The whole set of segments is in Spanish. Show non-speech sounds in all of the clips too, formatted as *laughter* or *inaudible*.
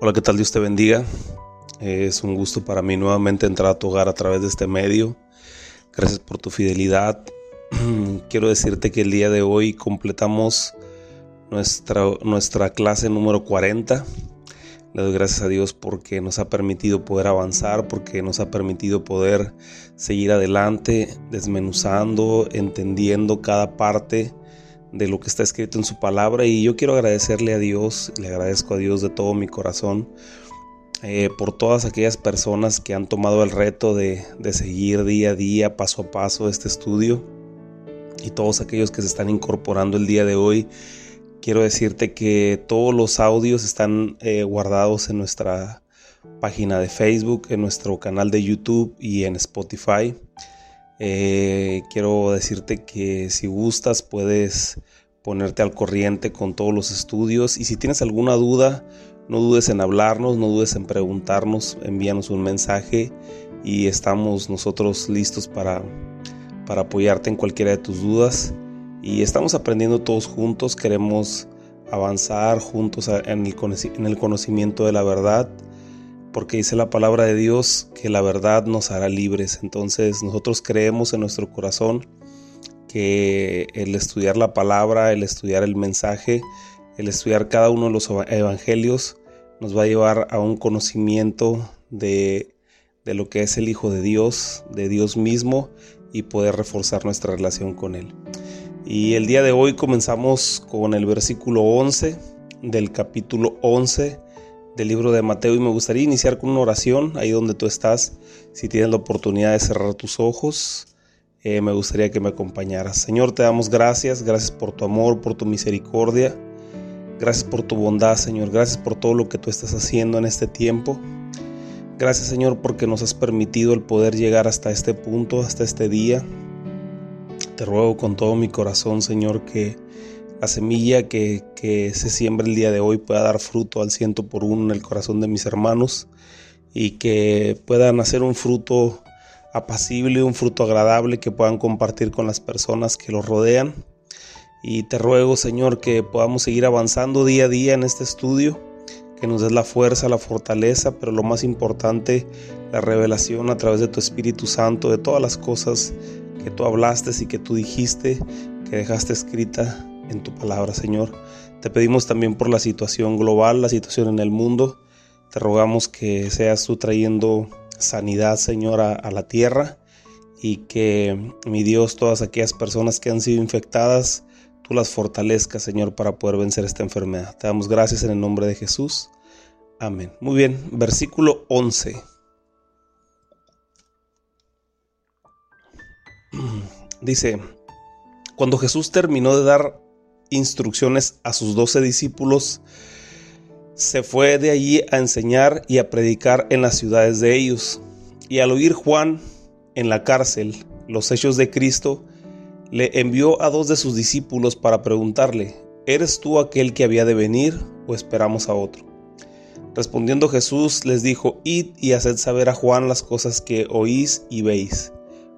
Hola, ¿qué tal? Dios te bendiga. Es un gusto para mí nuevamente entrar a tu hogar a través de este medio. Gracias por tu fidelidad. *clears throat* Quiero decirte que el día de hoy completamos nuestra, nuestra clase número 40. Le doy gracias a Dios porque nos ha permitido poder avanzar, porque nos ha permitido poder seguir adelante, desmenuzando, entendiendo cada parte de lo que está escrito en su palabra y yo quiero agradecerle a Dios, le agradezco a Dios de todo mi corazón eh, por todas aquellas personas que han tomado el reto de, de, seguir día a día, paso a paso este estudio y todos aquellos que se están incorporando el día de hoy. Quiero decirte que todos los audios están eh, guardados en nuestra página de Facebook, en nuestro canal de YouTube y en Spotify. Eh, quiero decirte que si gustas puedes ponerte al corriente con todos los estudios y si tienes alguna duda, no dudes en hablarnos, no dudes en preguntarnos, envíanos un mensaje y estamos nosotros listos para, para apoyarte en cualquiera de tus dudas. Y estamos aprendiendo todos juntos, queremos avanzar juntos en el, en el conocimiento de la verdad porque dice la palabra de Dios que la verdad nos hará libres. Entonces nosotros creemos en nuestro corazón que el estudiar la palabra, el estudiar el mensaje, el estudiar cada uno de los evangelios nos va a llevar a un conocimiento de, de lo que es el Hijo de Dios, de Dios mismo y poder reforzar nuestra relación con Él. Y el día de hoy comenzamos con el versículo 11 del capítulo 11 del libro de Mateo y me gustaría iniciar con una oración ahí donde tú estás. Si tienes la oportunidad de cerrar tus ojos, eh, me gustaría que me acompañaras. Señor, te damos gracias, gracias por tu amor, por tu misericordia, gracias por tu bondad, Señor, gracias por todo lo que tú estás haciendo en este tiempo. Gracias, Señor, porque nos has permitido el poder llegar hasta este punto, hasta este día. Te ruego con todo mi corazón, Señor, que la semilla que, se siembra el día de hoy pueda dar fruto al ciento por uno en el corazón de mis hermanos y que puedan hacer un fruto apacible, un fruto agradable que puedan compartir con las personas que los rodean. Y te ruego, Señor, que podamos seguir avanzando día a día en este estudio, que nos des la fuerza, la fortaleza, pero lo más importante, la revelación a través de tu Espíritu Santo de todas las cosas que tú hablaste y que tú dijiste, que dejaste escrita en tu palabra, Señor. Te pedimos también por la situación global, la situación en el mundo. Te rogamos que seas tú trayendo sanidad, Señor, a, la tierra y que, mi Dios, todas aquellas personas que han sido infectadas, tú las fortalezcas, Señor, para poder vencer esta enfermedad. Te damos gracias en el nombre de Jesús. Amén. Muy bien, versículo 11. *clears throat* Dice, cuando Jesús terminó de dar instrucciones a sus doce discípulos, se fue de allí a enseñar y a predicar en las ciudades de ellos. Y al oír Juan en la cárcel los hechos de Cristo, le envió a dos de sus discípulos para preguntarle, ¿eres tú aquel que había de venir o esperamos a otro? Respondiendo Jesús les dijo, Id y haced saber a Juan las cosas que oís y veis.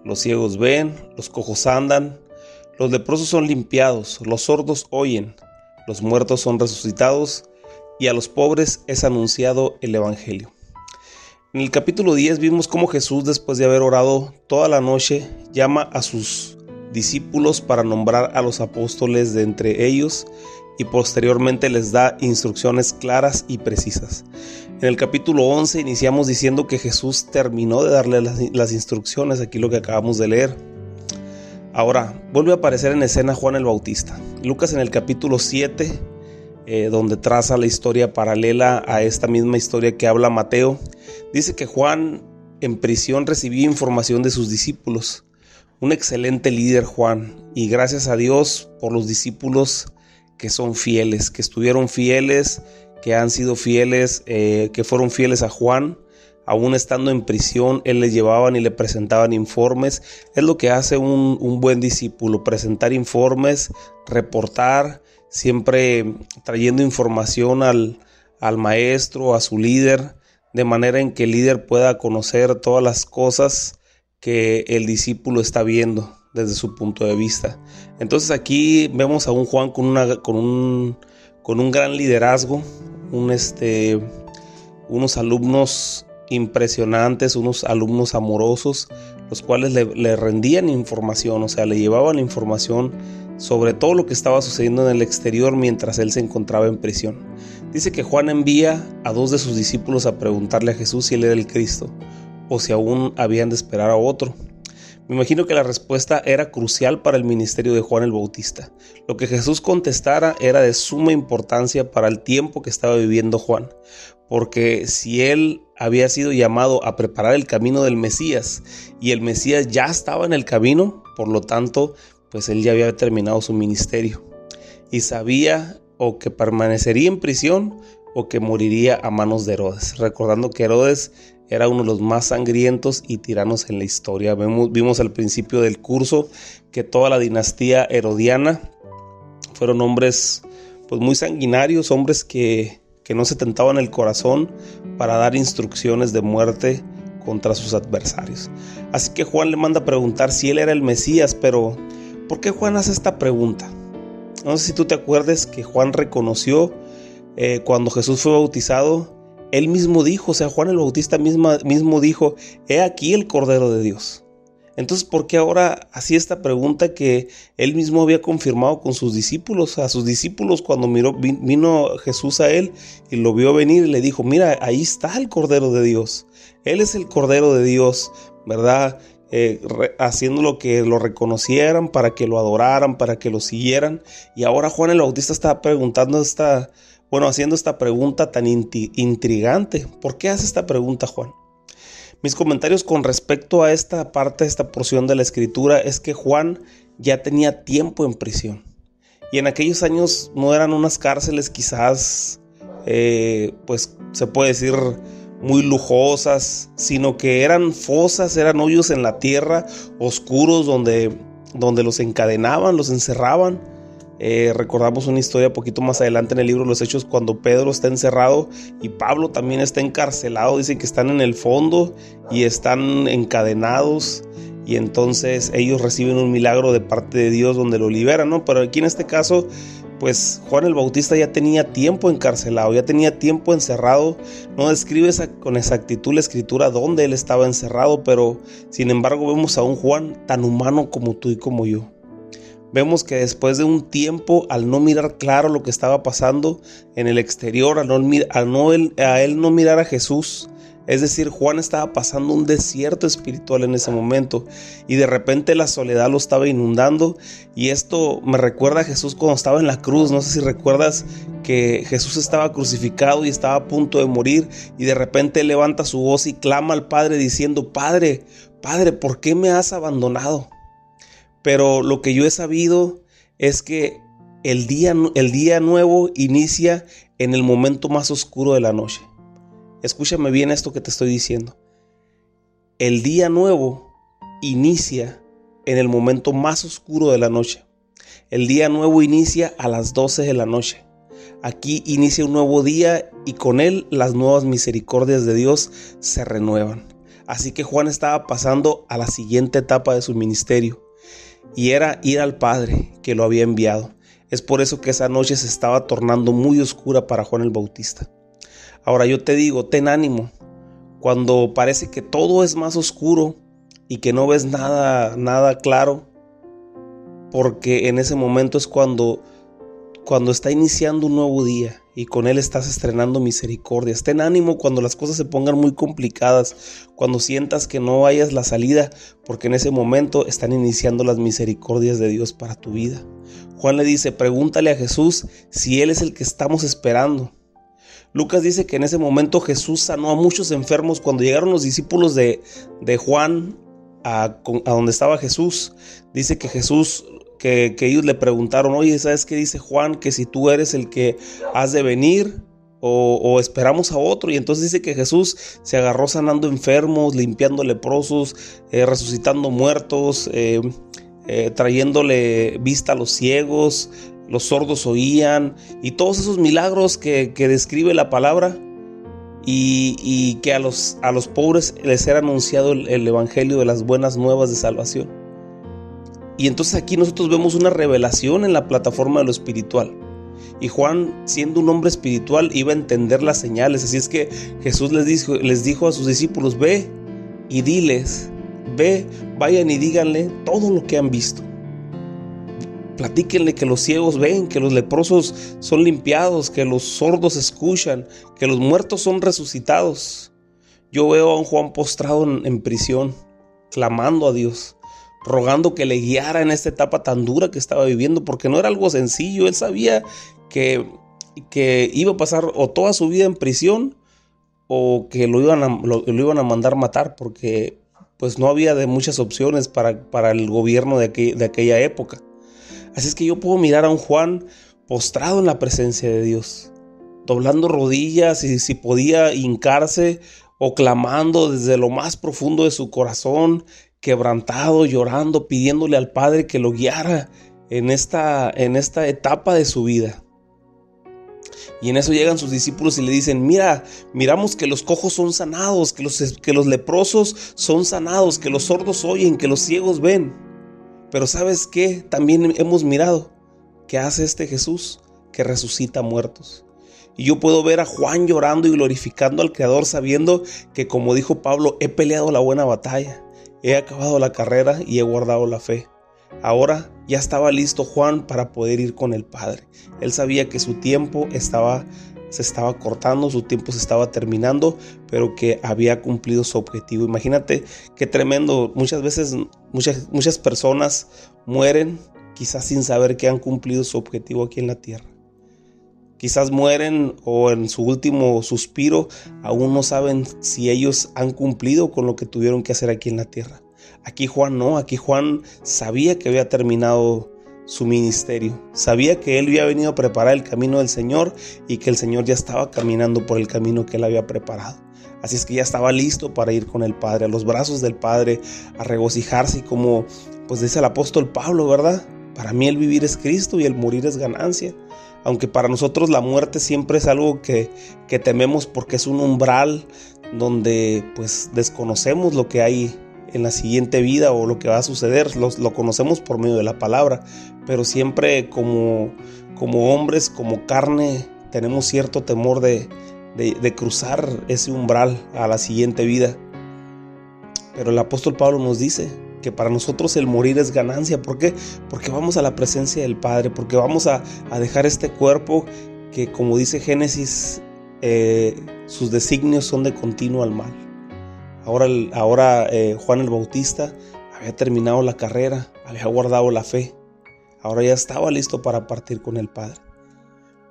Los ciegos ven, los cojos andan, los leprosos son limpiados, los sordos oyen, los muertos son resucitados y a los pobres es anunciado el Evangelio. En el capítulo 10 vimos cómo Jesús, después de haber orado toda la noche, llama a sus discípulos para nombrar a los apóstoles de entre ellos y posteriormente les da instrucciones claras y precisas. En el capítulo 11 iniciamos diciendo que Jesús terminó de darle las, las instrucciones, aquí lo que acabamos de leer Ahora, vuelve a aparecer en escena Juan el Bautista. Lucas en el capítulo 7, eh, donde traza la historia paralela a esta misma historia que habla Mateo, dice que Juan en prisión recibía información de sus discípulos. Un excelente líder Juan, y gracias a Dios por los discípulos que son fieles, que estuvieron fieles, que han sido fieles, eh, que fueron fieles a Juan aún estando en prisión, él le llevaban y le presentaban informes. Es lo que hace un, buen discípulo, presentar informes, reportar, siempre trayendo información al, al maestro, a su líder, de manera en que el líder pueda conocer todas las cosas que el discípulo está viendo desde su punto de vista. Entonces aquí vemos a un Juan con, una, con, un, con un gran liderazgo, este, unos alumnos impresionantes, unos alumnos amorosos, los cuales le, rendían información, o sea, le llevaban información sobre todo lo que estaba sucediendo en el exterior mientras él se encontraba en prisión. Dice que Juan envía a dos de sus discípulos a preguntarle a Jesús si él era el Cristo o si aún habían de esperar a otro. Me imagino que la respuesta era crucial para el ministerio de Juan el Bautista. Lo que Jesús contestara era de suma importancia para el tiempo que estaba viviendo Juan, porque si él había sido llamado a preparar el camino del Mesías y el Mesías ya estaba en el camino, por lo tanto, pues él ya había terminado su ministerio y sabía o que permanecería en prisión o que moriría a manos de Herodes, recordando que Herodes era uno de los más sangrientos y tiranos en la historia. Vimos, al principio del curso que toda la dinastía herodiana fueron hombres pues muy sanguinarios, hombres que, que no se tentaban el corazón para dar instrucciones de muerte contra sus adversarios. Así que Juan le manda a preguntar si él era el Mesías, pero ¿por qué Juan hace esta pregunta? No sé si tú te acuerdes que Juan reconoció eh, cuando Jesús fue bautizado él mismo dijo, o sea, Juan el Bautista mismo dijo, he aquí el Cordero de Dios. Entonces, ¿por qué ahora hacía esta pregunta que él mismo había confirmado con sus discípulos? A sus discípulos cuando miró, vino Jesús a él y lo vio venir y le dijo, mira, ahí está el Cordero de Dios. Él es el Cordero de Dios, ¿verdad? Eh, haciendo lo que lo reconocieran, para que lo adoraran, para que lo siguieran. Y ahora Juan el Bautista está preguntando esta, bueno, haciendo esta pregunta tan intrigante. ¿Por qué hace esta pregunta, Juan? Mis comentarios con respecto a esta parte, esta porción de la escritura, es que Juan ya tenía tiempo en prisión. Y en aquellos años no eran unas cárceles quizás, eh, pues se puede decir, muy lujosas, sino que eran fosas, eran hoyos en la tierra, oscuros, donde, donde los encadenaban, los encerraban eh, recordamos una historia poquito más adelante en el libro de los Hechos cuando Pedro está encerrado y Pablo también está encarcelado. Dicen que están en el fondo y están encadenados y entonces ellos reciben un milagro de parte de Dios donde lo liberan, ¿no? Pero aquí en este caso, pues Juan el Bautista ya tenía tiempo encarcelado, ya tenía tiempo encerrado. No describe con exactitud la escritura dónde él estaba encerrado, pero sin embargo vemos a un Juan tan humano como tú y como yo vemos que después de un tiempo, al no mirar claro lo que estaba pasando en el exterior, al no, no a él no mirar a Jesús, es decir, Juan estaba pasando un desierto espiritual en ese momento y de repente la soledad lo estaba inundando y esto me recuerda a Jesús cuando estaba en la cruz, no sé si recuerdas que Jesús estaba crucificado y estaba a punto de morir y de repente levanta su voz y clama al Padre diciendo, Padre, Padre, ¿por qué me has abandonado? Pero lo que yo he sabido es que el día, el día nuevo inicia en el momento más oscuro de la noche. Escúchame bien esto que te estoy diciendo. El día nuevo inicia en el momento más oscuro de la noche. El día nuevo inicia a las 12 de la noche. Aquí inicia un nuevo día y con él las nuevas misericordias de Dios se renuevan. Así que Juan estaba pasando a la siguiente etapa de su ministerio y era ir al Padre que lo había enviado. Es por eso que esa noche se estaba tornando muy oscura para Juan el Bautista. Ahora yo te digo, ten ánimo. Cuando parece que todo es más oscuro y que no ves nada, nada claro, porque en ese momento es cuando cuando está iniciando un nuevo día y con él estás estrenando misericordia. Ten ánimo cuando las cosas se pongan muy complicadas, cuando sientas que no hayas la salida, porque en ese momento están iniciando las misericordias de Dios para tu vida. Juan le dice, pregúntale a Jesús si Él es el que estamos esperando. Lucas dice que en ese momento Jesús sanó a muchos enfermos cuando llegaron los discípulos de, de Juan a, a, donde estaba Jesús. Dice que Jesús que, ellos le preguntaron, oye, ¿sabes qué dice Juan? Que si tú eres el que has de venir o, esperamos a otro. Y entonces dice que Jesús se agarró sanando enfermos, limpiando leprosos, eh, resucitando muertos, eh, eh, trayéndole vista a los ciegos, los sordos oían, y todos esos milagros que, describe la palabra. Y, que a los, a los pobres les era anunciado el Evangelio de las buenas nuevas de salvación. Y entonces aquí nosotros vemos una revelación en la plataforma de lo espiritual. Y Juan, siendo un hombre espiritual, iba a entender las señales. Así es que Jesús les dijo, les dijo a sus discípulos, ve y diles, ve, vayan y díganle todo lo que han visto. Platíquenle que los ciegos ven, que los leprosos son limpiados, que los sordos escuchan, que los muertos son resucitados. Yo veo a un Juan postrado en prisión, clamando a Dios rogando que le guiara en esta etapa tan dura que estaba viviendo, porque no era algo sencillo, él sabía que, que iba a pasar o toda su vida en prisión o que lo iban a, lo, iban a mandar matar, porque pues no había de muchas opciones para, para el gobierno de, de aquella época. Así es que yo puedo mirar a un Juan postrado en la presencia de Dios, doblando rodillas y si podía hincarse o clamando desde lo más profundo de su corazón quebrantado, llorando, pidiéndole al Padre que lo guiara en esta, en esta etapa de su vida. Y en eso llegan sus discípulos y le dicen, mira, miramos que los cojos son sanados, que los, que los leprosos son sanados, que los sordos oyen, que los ciegos ven. Pero ¿sabes qué? También hemos mirado que hace este Jesús que resucita muertos. Y yo puedo ver a Juan llorando y glorificando al Creador sabiendo que como dijo Pablo, he peleado la buena batalla He acabado la carrera y he guardado la fe. Ahora ya estaba listo Juan para poder ir con el Padre. Él sabía que su tiempo estaba se estaba cortando, su tiempo se estaba terminando, pero que había cumplido su objetivo. Imagínate qué tremendo. Muchas veces muchas, muchas personas mueren quizás sin saber que han cumplido su objetivo aquí en la tierra. Quizás mueren o en su último suspiro aún no saben si ellos han cumplido con lo que tuvieron que hacer aquí en la tierra. Aquí Juan no, aquí Juan sabía que había terminado su ministerio, sabía que él había venido a preparar el camino del Señor y que el Señor ya estaba caminando por el camino que él había preparado. Así es que ya estaba listo para ir con el Padre, a los brazos del Padre, a regocijarse y como pues dice el apóstol Pablo, ¿verdad? Para mí el vivir es Cristo y el morir es ganancia aunque para nosotros la muerte siempre es algo que, tememos porque es un umbral donde pues desconocemos lo que hay en la siguiente vida o lo que va a suceder, lo, conocemos por medio de la palabra, pero siempre como, como hombres, como carne, tenemos cierto temor de, de cruzar ese umbral a la siguiente vida. Pero el apóstol Pablo nos dice, que para nosotros el morir es ganancia. ¿Por qué? Porque vamos a la presencia del Padre, porque vamos a, dejar este cuerpo que, como dice Génesis, eh, sus designios son de continuo al mal. Ahora, ahora eh, Juan el Bautista había terminado la carrera, había guardado la fe, ahora ya estaba listo para partir con el Padre.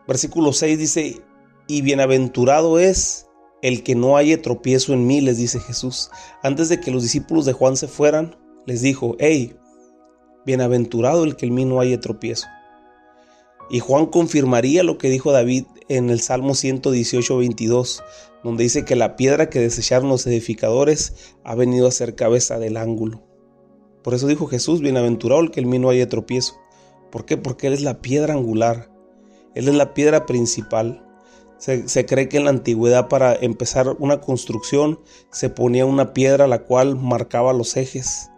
Versículo 6 dice, y bienaventurado es el que no haya tropiezo en mí, les dice Jesús. Antes de que los discípulos de Juan se fueran, les dijo, hey, bienaventurado el que en mí no haya tropiezo. Y Juan confirmaría lo que dijo David en el Salmo 118, 22, donde dice que la piedra que desecharon los edificadores ha venido a ser cabeza del ángulo. Por eso dijo Jesús, bienaventurado el que en mí no haya tropiezo. ¿Por qué? Porque Él es la piedra angular. Él es la piedra principal. Se, cree que en la antigüedad para empezar una construcción se ponía una piedra la cual marcaba los ejes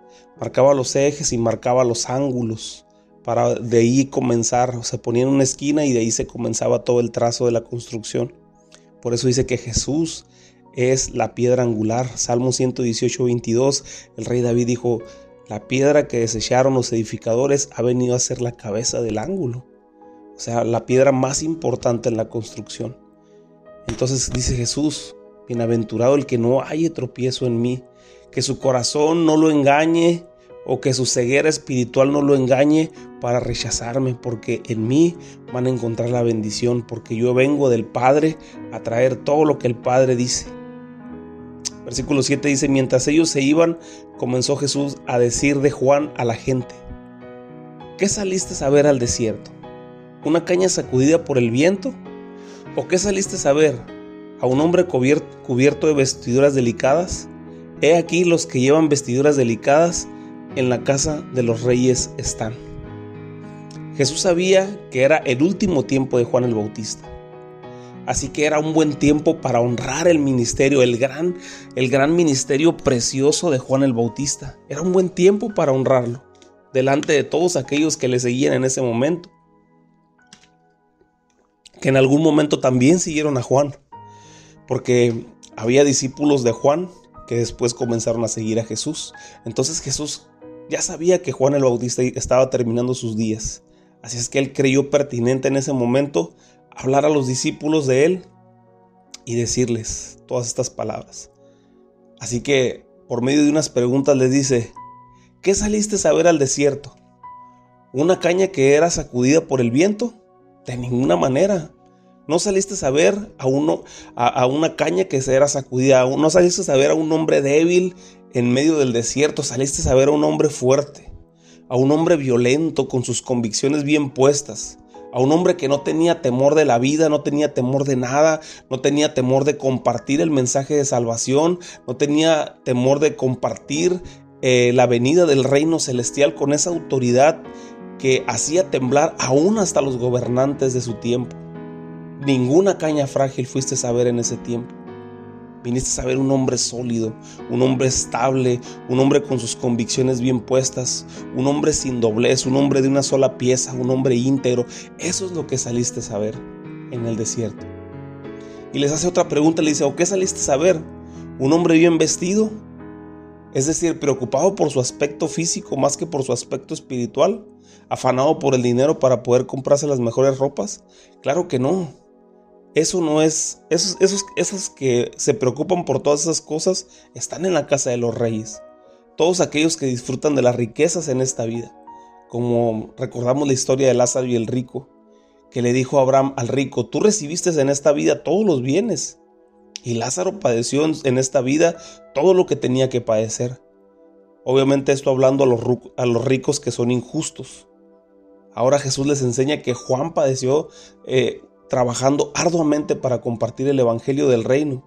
marcaba los ejes y marcaba los ángulos para de ahí comenzar, se ponía en una esquina y de ahí se comenzaba todo el trazo de la construcción. Por eso dice que Jesús es la piedra angular. Salmo 118, 22, el rey David dijo, la piedra que desecharon los edificadores ha venido a ser la cabeza del ángulo. O sea, la piedra más importante en la construcción. Entonces dice Jesús, bienaventurado el que no haya tropiezo en mí, que su corazón no lo engañe o que su ceguera espiritual no lo engañe para rechazarme, porque en mí van a encontrar la bendición, porque yo vengo del Padre a traer todo lo que el Padre dice. Versículo 7 dice, mientras ellos se iban, comenzó Jesús a decir de Juan a la gente, ¿qué saliste a ver al desierto? ¿Una caña sacudida por el viento? ¿O qué saliste a ver? ¿A un hombre cubierto de vestiduras delicadas? He aquí los que llevan vestiduras delicadas en la casa de los reyes están. Jesús sabía que era el último tiempo de Juan el Bautista. Así que era un buen tiempo para honrar el ministerio, el gran, el gran ministerio precioso de Juan el Bautista. Era un buen tiempo para honrarlo delante de todos aquellos que le seguían en ese momento. que en algún momento también siguieron a Juan, porque había discípulos de Juan que después comenzaron a seguir a Jesús. Entonces Jesús ya sabía que Juan el Bautista estaba terminando sus días. Así es que él creyó pertinente en ese momento hablar a los discípulos de él y decirles todas estas palabras. Así que por medio de unas preguntas les dice, ¿qué saliste a ver al desierto? ¿Una caña que era sacudida por el viento? De ninguna manera. No saliste a ver a, uno, a, una caña que se era sacudida. No saliste a ver a un hombre débil en medio del desierto. Saliste a ver a un hombre fuerte. A un hombre violento con sus convicciones bien puestas. A un hombre que no tenía temor de la vida, no tenía temor de nada, no tenía temor de compartir el mensaje de salvación, no tenía temor de compartir eh, la venida del reino celestial con esa autoridad que hacía temblar aún hasta los gobernantes de su tiempo. Ninguna caña frágil fuiste a ver en ese tiempo. Viniste a ver un hombre sólido, un hombre estable, un hombre con sus convicciones bien puestas, un hombre sin doblez, un hombre de una sola pieza, un hombre íntegro. Eso es lo que saliste a ver en el desierto. Y les hace otra pregunta, le dice, ¿o qué saliste a ver? ¿Un hombre bien vestido? Es decir, preocupado por su aspecto físico más que por su aspecto espiritual, afanado por el dinero para poder comprarse las mejores ropas. Claro que no. Eso no es, esos, esos, esos que se preocupan por todas esas cosas están en la casa de los reyes. Todos aquellos que disfrutan de las riquezas en esta vida. Como recordamos la historia de Lázaro y el rico, que le dijo Abraham al rico, tú recibiste en esta vida todos los bienes. Y Lázaro padeció en esta vida todo lo que tenía que padecer. Obviamente esto hablando a los, a los ricos que son injustos. Ahora Jesús les enseña que Juan padeció eh, trabajando arduamente para compartir el Evangelio del Reino.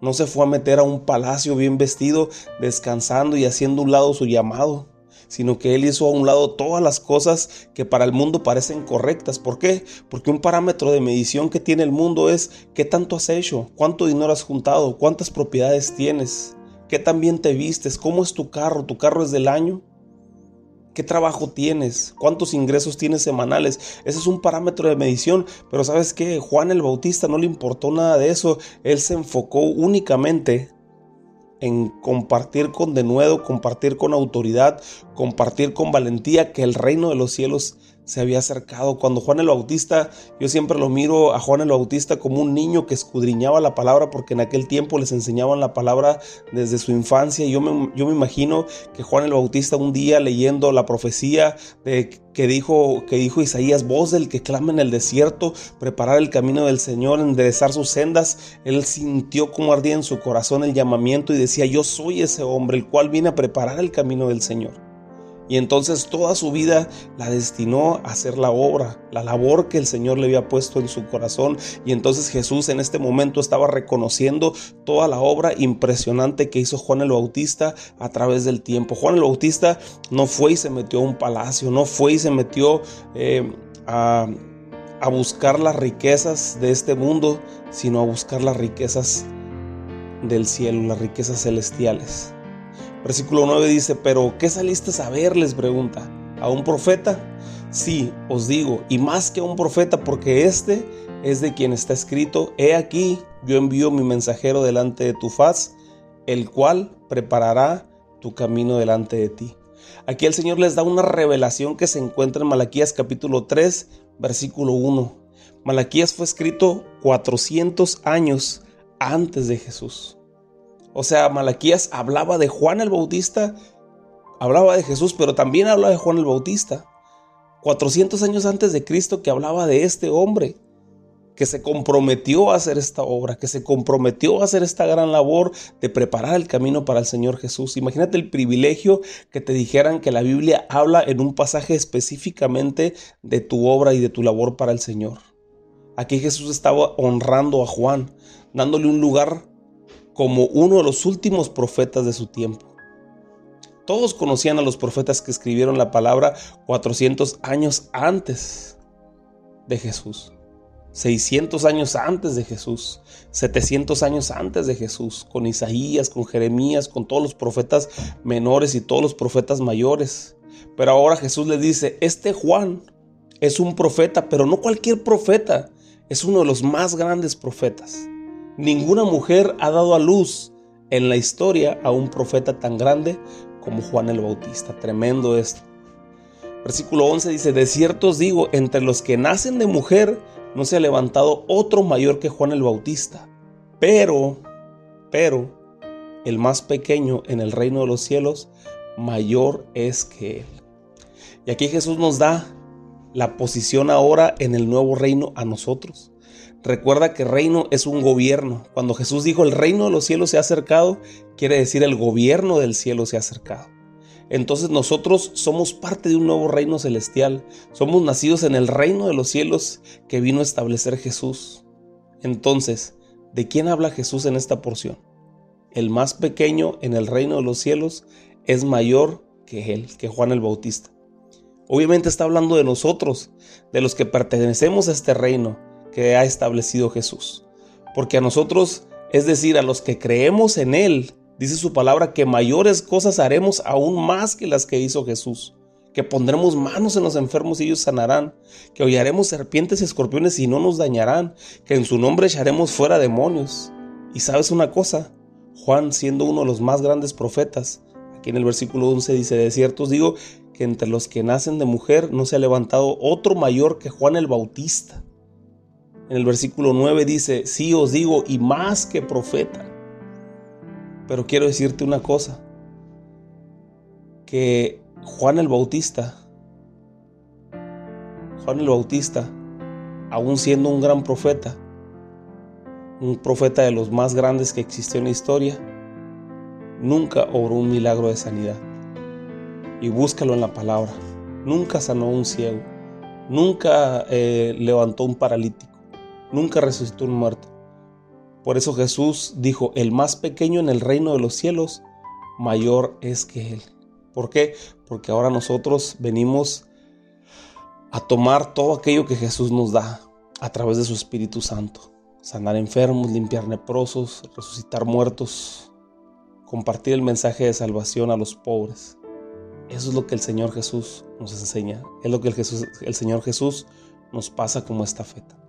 No se fue a meter a un palacio bien vestido, descansando y haciendo un lado su llamado, sino que él hizo a un lado todas las cosas que para el mundo parecen correctas. ¿Por qué? Porque un parámetro de medición que tiene el mundo es qué tanto has hecho, cuánto dinero has juntado, cuántas propiedades tienes, qué tan bien te vistes, cómo es tu carro, tu carro es del año. ¿Qué trabajo tienes? ¿Cuántos ingresos tienes semanales? Ese es un parámetro de medición, pero sabes qué, Juan el Bautista no le importó nada de eso, él se enfocó únicamente en compartir con denuedo, compartir con autoridad, compartir con valentía que el reino de los cielos se había acercado. Cuando Juan el Bautista, yo siempre lo miro a Juan el Bautista como un niño que escudriñaba la palabra porque en aquel tiempo les enseñaban la palabra desde su infancia. Yo me, yo me imagino que Juan el Bautista un día leyendo la profecía de, que, dijo, que dijo Isaías, voz del que clama en el desierto, preparar el camino del Señor, enderezar sus sendas, él sintió como ardía en su corazón el llamamiento y decía, yo soy ese hombre el cual viene a preparar el camino del Señor. Y entonces toda su vida la destinó a hacer la obra, la labor que el Señor le había puesto en su corazón. Y entonces Jesús en este momento estaba reconociendo toda la obra impresionante que hizo Juan el Bautista a través del tiempo. Juan el Bautista no fue y se metió a un palacio, no fue y se metió eh, a, a buscar las riquezas de este mundo, sino a buscar las riquezas del cielo, las riquezas celestiales. Versículo 9 dice, pero ¿qué saliste a ver? Les pregunta. ¿A un profeta? Sí, os digo, y más que a un profeta, porque este es de quien está escrito, he aquí, yo envío mi mensajero delante de tu faz, el cual preparará tu camino delante de ti. Aquí el Señor les da una revelación que se encuentra en Malaquías capítulo 3, versículo 1. Malaquías fue escrito 400 años antes de Jesús. O sea, Malaquías hablaba de Juan el Bautista, hablaba de Jesús, pero también hablaba de Juan el Bautista. 400 años antes de Cristo que hablaba de este hombre que se comprometió a hacer esta obra, que se comprometió a hacer esta gran labor de preparar el camino para el Señor Jesús. Imagínate el privilegio que te dijeran que la Biblia habla en un pasaje específicamente de tu obra y de tu labor para el Señor. Aquí Jesús estaba honrando a Juan, dándole un lugar como uno de los últimos profetas de su tiempo. Todos conocían a los profetas que escribieron la palabra 400 años antes de Jesús, 600 años antes de Jesús, 700 años antes de Jesús, con Isaías, con Jeremías, con todos los profetas menores y todos los profetas mayores. Pero ahora Jesús le dice, este Juan es un profeta, pero no cualquier profeta, es uno de los más grandes profetas. Ninguna mujer ha dado a luz en la historia a un profeta tan grande como Juan el Bautista. Tremendo esto. Versículo 11 dice, de cierto os digo, entre los que nacen de mujer no se ha levantado otro mayor que Juan el Bautista. Pero, pero, el más pequeño en el reino de los cielos, mayor es que él. Y aquí Jesús nos da la posición ahora en el nuevo reino a nosotros. Recuerda que reino es un gobierno. Cuando Jesús dijo el reino de los cielos se ha acercado, quiere decir el gobierno del cielo se ha acercado. Entonces nosotros somos parte de un nuevo reino celestial. Somos nacidos en el reino de los cielos que vino a establecer Jesús. Entonces, ¿de quién habla Jesús en esta porción? El más pequeño en el reino de los cielos es mayor que él, que Juan el Bautista. Obviamente está hablando de nosotros, de los que pertenecemos a este reino que ha establecido Jesús. Porque a nosotros, es decir, a los que creemos en Él, dice su palabra que mayores cosas haremos aún más que las que hizo Jesús. Que pondremos manos en los enfermos y ellos sanarán. Que hollaremos serpientes y escorpiones y no nos dañarán. Que en su nombre echaremos fuera demonios. Y sabes una cosa, Juan siendo uno de los más grandes profetas, aquí en el versículo 11 dice, de cierto os digo que entre los que nacen de mujer no se ha levantado otro mayor que Juan el Bautista. En el versículo 9 dice, sí os digo, y más que profeta. Pero quiero decirte una cosa, que Juan el Bautista, Juan el Bautista, aún siendo un gran profeta, un profeta de los más grandes que existió en la historia, nunca obró un milagro de sanidad. Y búscalo en la palabra. Nunca sanó un ciego, nunca eh, levantó un paralítico nunca resucitó un muerto. Por eso Jesús dijo, el más pequeño en el reino de los cielos, mayor es que Él. ¿Por qué? Porque ahora nosotros venimos a tomar todo aquello que Jesús nos da a través de su Espíritu Santo. Sanar enfermos, limpiar leprosos, resucitar muertos, compartir el mensaje de salvación a los pobres. Eso es lo que el Señor Jesús nos enseña. Es lo que el, Señor Jesús nos pasa como esta feta.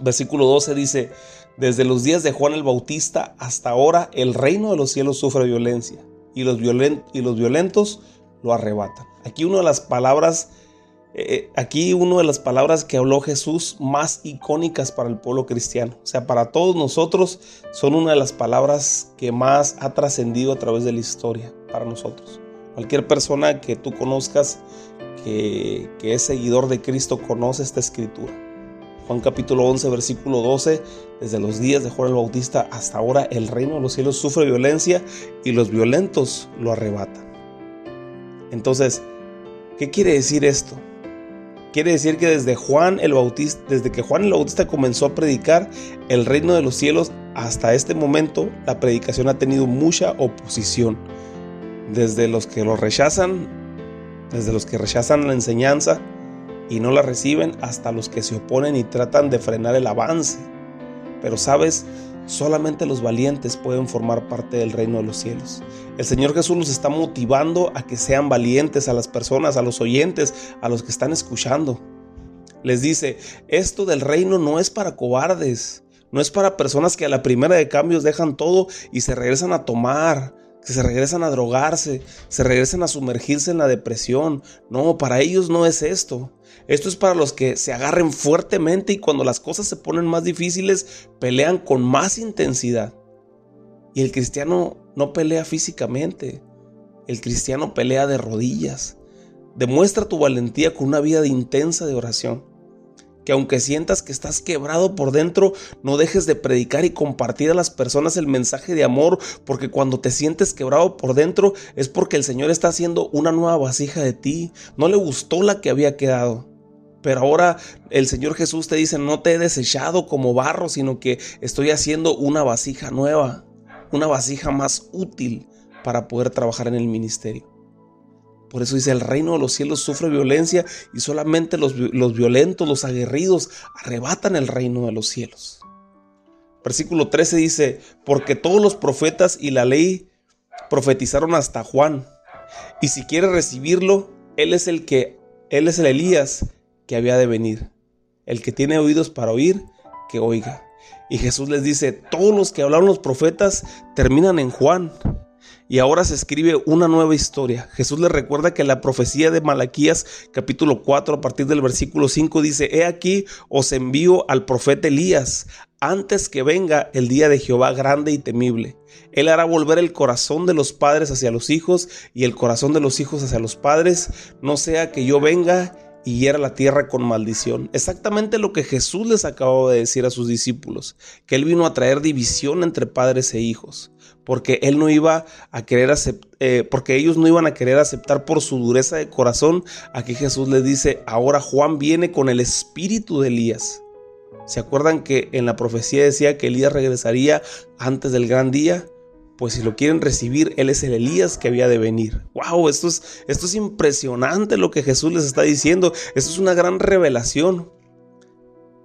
Versículo 12 dice, desde los días de Juan el Bautista hasta ahora el reino de los cielos sufre violencia y los, violentos lo arrebatan. Aquí una de las palabras, eh, eh, aquí una de las palabras que habló Jesús más icónicas para el pueblo cristiano. O sea, para todos nosotros son una de las palabras que más ha trascendido a través de la historia para nosotros. Cualquier persona que tú conozcas que es seguidor de Cristo conoce esta escritura. Juan capítulo 11, versículo 12, desde los días de Juan el Bautista hasta ahora el reino de los cielos sufre violencia y los violentos lo arrebatan. Entonces, ¿qué quiere decir esto? Quiere decir que desde Juan el Bautista, desde que Juan el Bautista comenzó a predicar el reino de los cielos hasta este momento, la predicación ha tenido mucha oposición. Desde los que lo rechazan, desde los que rechazan la enseñanza, y no la reciben hasta los que se oponen y tratan de frenar el avance. Pero sabes, solamente los valientes pueden formar parte del reino de los cielos. El Señor Jesús nos está motivando a que sean valientes a las personas, a los oyentes, a los que están escuchando. Les dice, esto del reino no es para cobardes, no es para personas que a la primera de cambios dejan todo y se regresan a tomar, que se regresan a drogarse, se regresan a sumergirse en la depresión. No, para ellos no es esto. Esto es para los que se agarren fuertemente y cuando las cosas se ponen más difíciles, pelean con más intensidad. Y el cristiano no pelea físicamente, el cristiano pelea de rodillas. Demuestra tu valentía con una vida intensa de oración que aunque sientas que estás quebrado por dentro, no dejes de predicar y compartir a las personas el mensaje de amor, porque cuando te sientes quebrado por dentro es porque el Señor está haciendo una nueva vasija de ti. No le gustó la que había quedado. Pero ahora el Señor Jesús te dice, no te he desechado como barro, sino que estoy haciendo una vasija nueva, una vasija más útil para poder trabajar en el ministerio. Por eso dice, el reino de los cielos sufre violencia y solamente los, violentos, los aguerridos, arrebatan el reino de los cielos. Versículo 13 dice, porque todos los profetas y la ley profetizaron hasta Juan. Y si quiere recibirlo, él es el que, él es el Elías que había de venir. el que tiene oídos para oír, que oiga. Y Jesús les dice, todos los que hablaron los profetas terminan en Juan. Y ahora se escribe una nueva historia. Jesús les recuerda que la profecía de Malaquías capítulo 4 a partir del versículo 5 dice, He aquí os envío al profeta Elías antes que venga el día de Jehová grande y temible. Él hará volver el corazón de los padres hacia los hijos y el corazón de los hijos hacia los padres, no sea que yo venga y hiera la tierra con maldición. Exactamente lo que Jesús les acababa de decir a sus discípulos, que Él vino a traer división entre padres e hijos, porque Él no iba a querer eh, porque ellos no iban a querer aceptar por su dureza de corazón. Aquí Jesús les dice, ahora Juan viene con el espíritu de Elías. ¿Se acuerdan que en la profecía decía que Elías regresaría antes del gran día? Pues si lo quieren recibir, Él es el Elías que había de venir. ¡Wow! Esto es, esto es impresionante lo que Jesús les está diciendo. Esto es una gran revelación.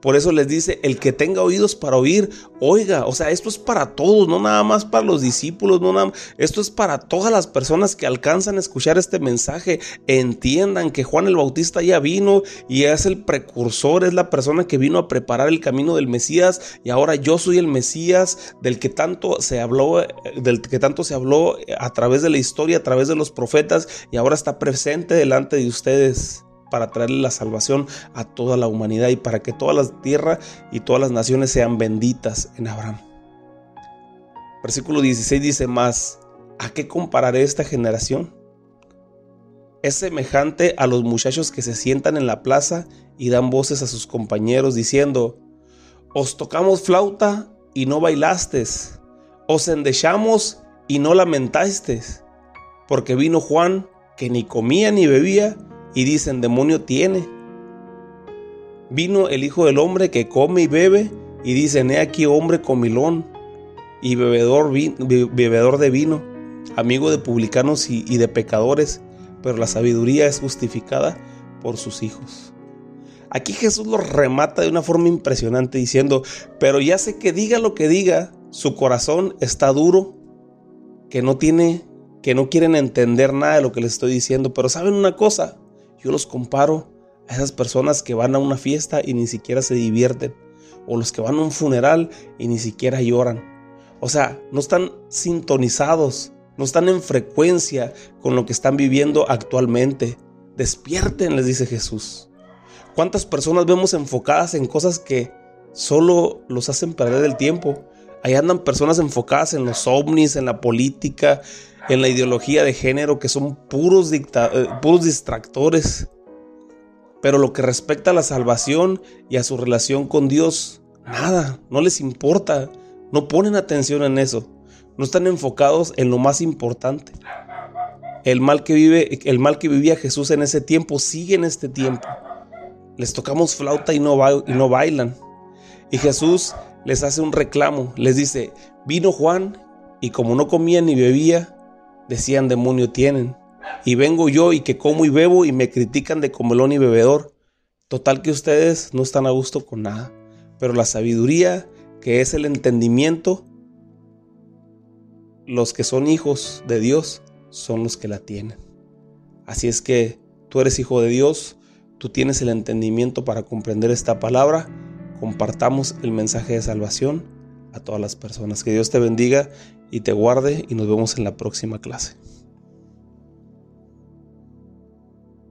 Por eso les dice, el que tenga oídos para oír, oiga, o sea, esto es para todos, no nada más para los discípulos, no nada, esto es para todas las personas que alcanzan a escuchar este mensaje, entiendan que Juan el Bautista ya vino y es el precursor, es la persona que vino a preparar el camino del Mesías y ahora yo soy el Mesías del que tanto se habló, del que tanto se habló a través de la historia, a través de los profetas y ahora está presente delante de ustedes para traerle la salvación a toda la humanidad y para que toda la tierra y todas las naciones sean benditas en Abraham. Versículo 16 dice más, ¿a qué compararé esta generación? Es semejante a los muchachos que se sientan en la plaza y dan voces a sus compañeros diciendo, os tocamos flauta y no bailastes, os endechamos y no lamentasteis, porque vino Juan que ni comía ni bebía, y dicen, demonio tiene. Vino el Hijo del Hombre que come y bebe y dicen, he aquí hombre comilón y bebedor, bebedor de vino, amigo de publicanos y, de pecadores, pero la sabiduría es justificada por sus hijos. Aquí Jesús lo remata de una forma impresionante diciendo, pero ya sé que diga lo que diga, su corazón está duro, que no tiene, que no quieren entender nada de lo que les estoy diciendo, pero saben una cosa, yo los comparo a esas personas que van a una fiesta y ni siquiera se divierten, o los que van a un funeral y ni siquiera lloran. O sea, no están sintonizados, no están en frecuencia con lo que están viviendo actualmente. Despierten, les dice Jesús. ¿Cuántas personas vemos enfocadas en cosas que solo los hacen perder el tiempo? Ahí andan personas enfocadas en los ovnis, en la política, en la ideología de género que son puros, eh, puros distractores. Pero lo que respecta a la salvación y a su relación con Dios, nada, no les importa, no ponen atención en eso, no están enfocados en lo más importante. El mal que vive, el mal que vivía Jesús en ese tiempo sigue en este tiempo. Les tocamos flauta y no, y no bailan. Y Jesús les hace un reclamo, les dice, vino Juan y como no comía ni bebía, decían demonio tienen. Y vengo yo y que como y bebo y me critican de comelón y bebedor. Total que ustedes no están a gusto con nada. Pero la sabiduría, que es el entendimiento, los que son hijos de Dios son los que la tienen. Así es que tú eres hijo de Dios, tú tienes el entendimiento para comprender esta palabra. Compartamos el mensaje de salvación a todas las personas. Que Dios te bendiga y te guarde y nos vemos en la próxima clase.